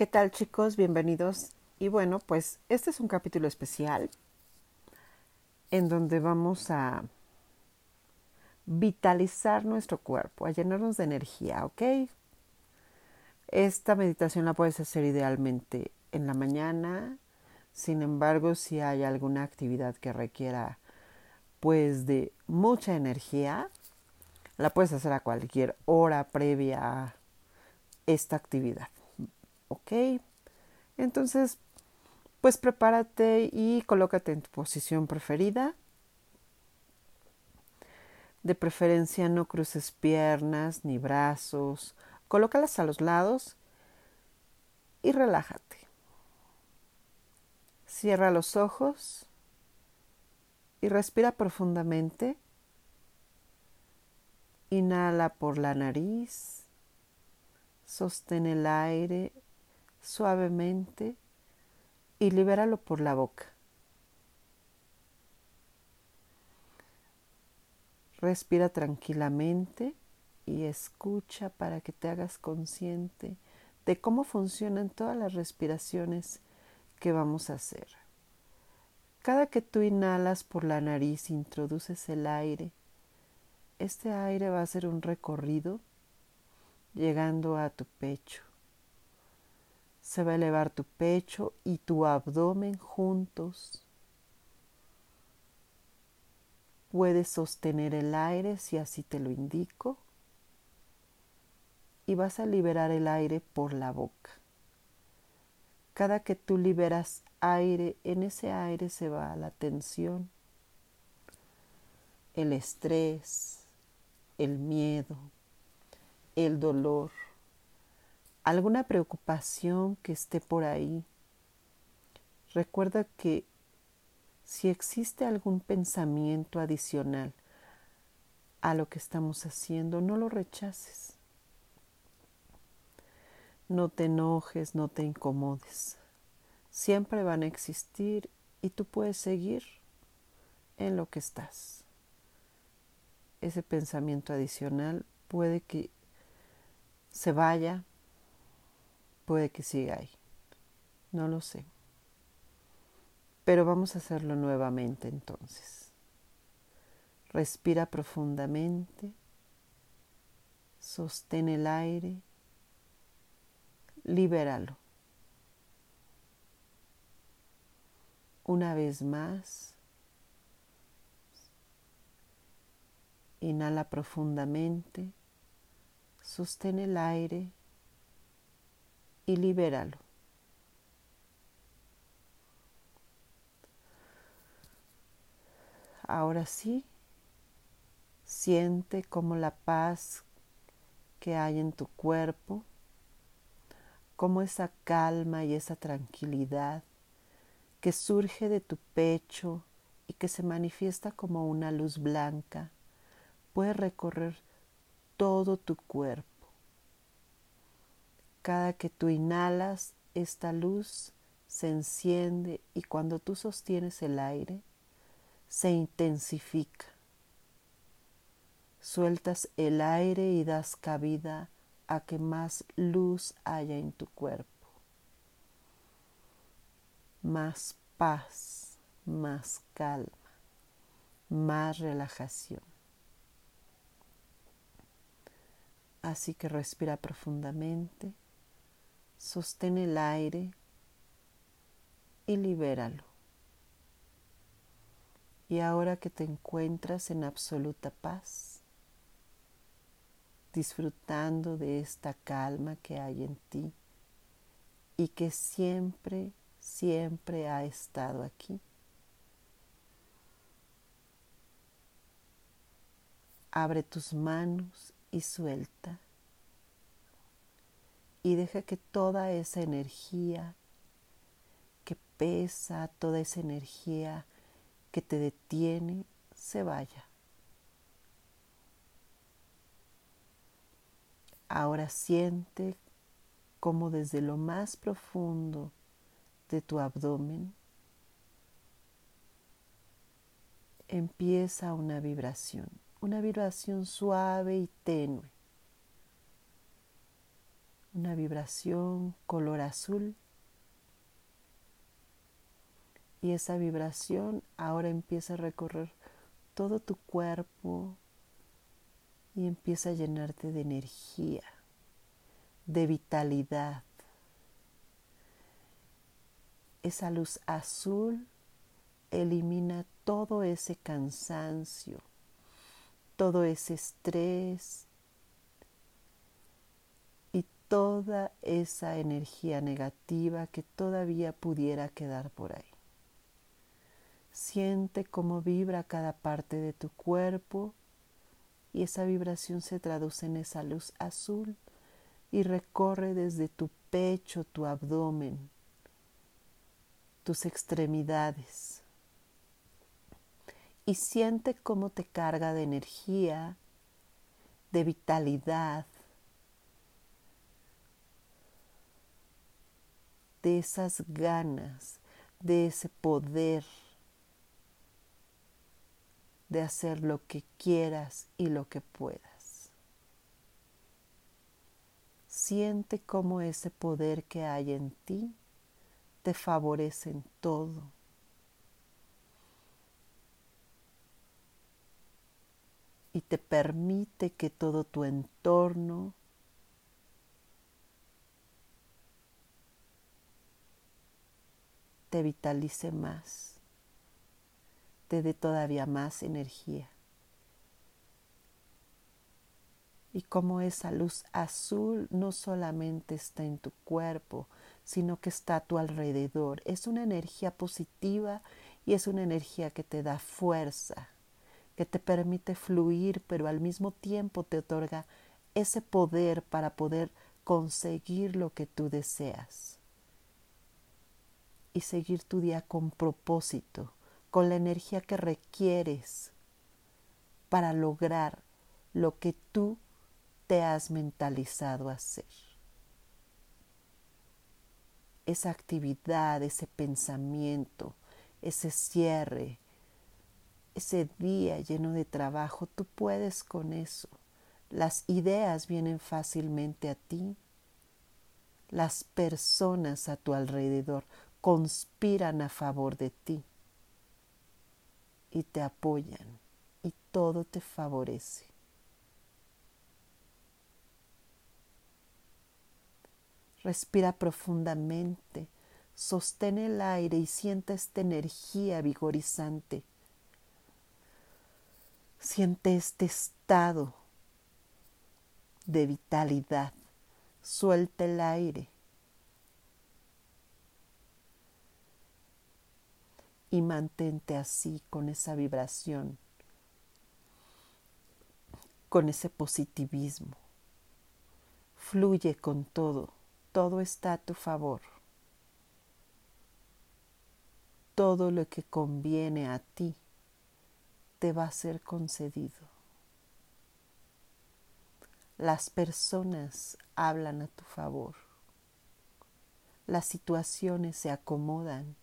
¿Qué tal chicos? Bienvenidos. Y bueno, pues este es un capítulo especial en donde vamos a vitalizar nuestro cuerpo, a llenarnos de energía, ¿ok? Esta meditación la puedes hacer idealmente en la mañana, sin embargo, si hay alguna actividad que requiera pues de mucha energía, la puedes hacer a cualquier hora previa a esta actividad. ¿Ok? Entonces, pues prepárate y colócate en tu posición preferida. De preferencia no cruces piernas ni brazos, colócalas a los lados y relájate. Cierra los ojos y respira profundamente. Inhala por la nariz, sostén el aire suavemente y libéralo por la boca. Respira tranquilamente y escucha para que te hagas consciente de cómo funcionan todas las respiraciones que vamos a hacer. Cada que tú inhalas por la nariz, introduces el aire. Este aire va a hacer un recorrido llegando a tu pecho. Se va a elevar tu pecho y tu abdomen juntos. Puedes sostener el aire si así te lo indico. Y vas a liberar el aire por la boca. Cada que tú liberas aire, en ese aire se va la tensión, el estrés, el miedo, el dolor alguna preocupación que esté por ahí. Recuerda que si existe algún pensamiento adicional a lo que estamos haciendo, no lo rechaces. No te enojes, no te incomodes. Siempre van a existir y tú puedes seguir en lo que estás. Ese pensamiento adicional puede que se vaya, puede que siga ahí. No lo sé. Pero vamos a hacerlo nuevamente entonces. Respira profundamente. Sostén el aire. Libéralo. Una vez más. Inhala profundamente. Sostén el aire y libéralo. Ahora sí, siente como la paz que hay en tu cuerpo, como esa calma y esa tranquilidad que surge de tu pecho y que se manifiesta como una luz blanca, puede recorrer todo tu cuerpo. Cada que tú inhalas, esta luz se enciende y cuando tú sostienes el aire, se intensifica. Sueltas el aire y das cabida a que más luz haya en tu cuerpo. Más paz, más calma, más relajación. Así que respira profundamente Sostén el aire y libéralo. Y ahora que te encuentras en absoluta paz, disfrutando de esta calma que hay en ti y que siempre, siempre ha estado aquí. Abre tus manos y suelta y deja que toda esa energía que pesa, toda esa energía que te detiene, se vaya. Ahora siente como desde lo más profundo de tu abdomen empieza una vibración, una vibración suave y tenue una vibración color azul. Y esa vibración ahora empieza a recorrer todo tu cuerpo y empieza a llenarte de energía, de vitalidad. Esa luz azul elimina todo ese cansancio, todo ese estrés toda esa energía negativa que todavía pudiera quedar por ahí. Siente cómo vibra cada parte de tu cuerpo y esa vibración se traduce en esa luz azul y recorre desde tu pecho, tu abdomen, tus extremidades. Y siente cómo te carga de energía, de vitalidad, de esas ganas, de ese poder de hacer lo que quieras y lo que puedas. Siente cómo ese poder que hay en ti te favorece en todo. Y te permite que todo tu entorno te vitalice más te dé todavía más energía. Y como esa luz azul no solamente está en tu cuerpo, sino que está a tu alrededor. Es una energía positiva y es una energía que te da fuerza, que te permite fluir, pero al mismo tiempo te otorga ese poder para poder conseguir lo que tú deseas y seguir tu día con propósito, con la energía que requieres para lograr lo que tú te has mentalizado hacer. Esa actividad, ese pensamiento, ese cierre, ese día lleno de trabajo, tú puedes con eso. Las ideas vienen fácilmente a ti. Las personas a tu alrededor conspiran a favor de ti y te apoyan y todo te favorece. Respira profundamente, sostén el aire y siente esta energía vigorizante. Siente este estado de vitalidad. Suelta el aire y mantente así con esa vibración, con ese positivismo. Fluye con todo, todo está a tu favor. Todo lo que conviene a ti te va a ser concedido. Las personas hablan a tu favor. Las situaciones se acomodan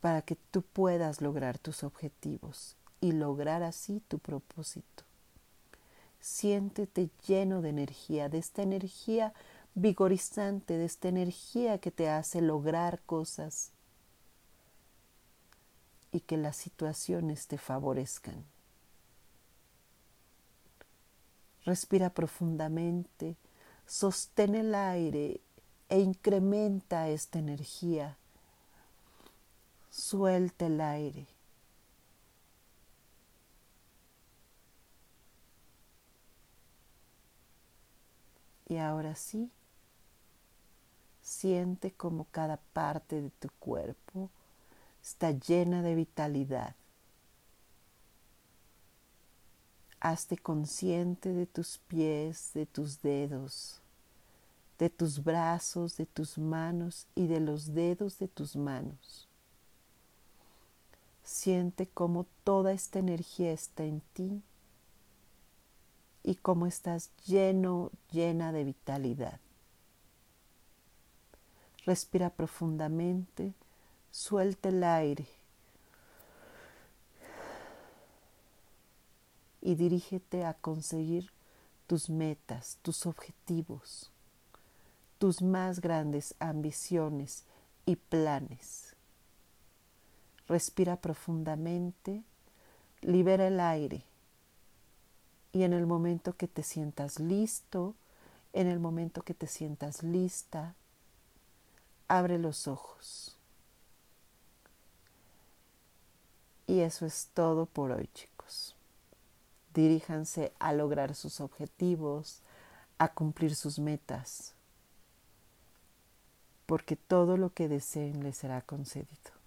para que tú puedas lograr tus objetivos y lograr así tu propósito. Siéntete lleno de energía, de esta energía vigorizante, de esta energía que te hace lograr cosas y que las situaciones te favorezcan. Respira profundamente, sostén el aire e incrementa esta energía Suelta el aire. Y ahora sí, siente como cada parte de tu cuerpo está llena de vitalidad. Hazte consciente de tus pies, de tus dedos, de tus brazos, de tus manos y de los dedos de tus manos. Siente cómo toda esta energía está en ti y cómo estás lleno, llena de vitalidad. Respira profundamente, suelta el aire y dirígete a conseguir tus metas, tus objetivos, tus más grandes ambiciones y planes. Respira profundamente, libera el aire y en el momento que te sientas listo, en el momento que te sientas lista, abre los ojos. Y eso es todo por hoy, chicos. Diríjanse a lograr sus objetivos, a cumplir sus metas, porque todo lo que deseen les será concedido.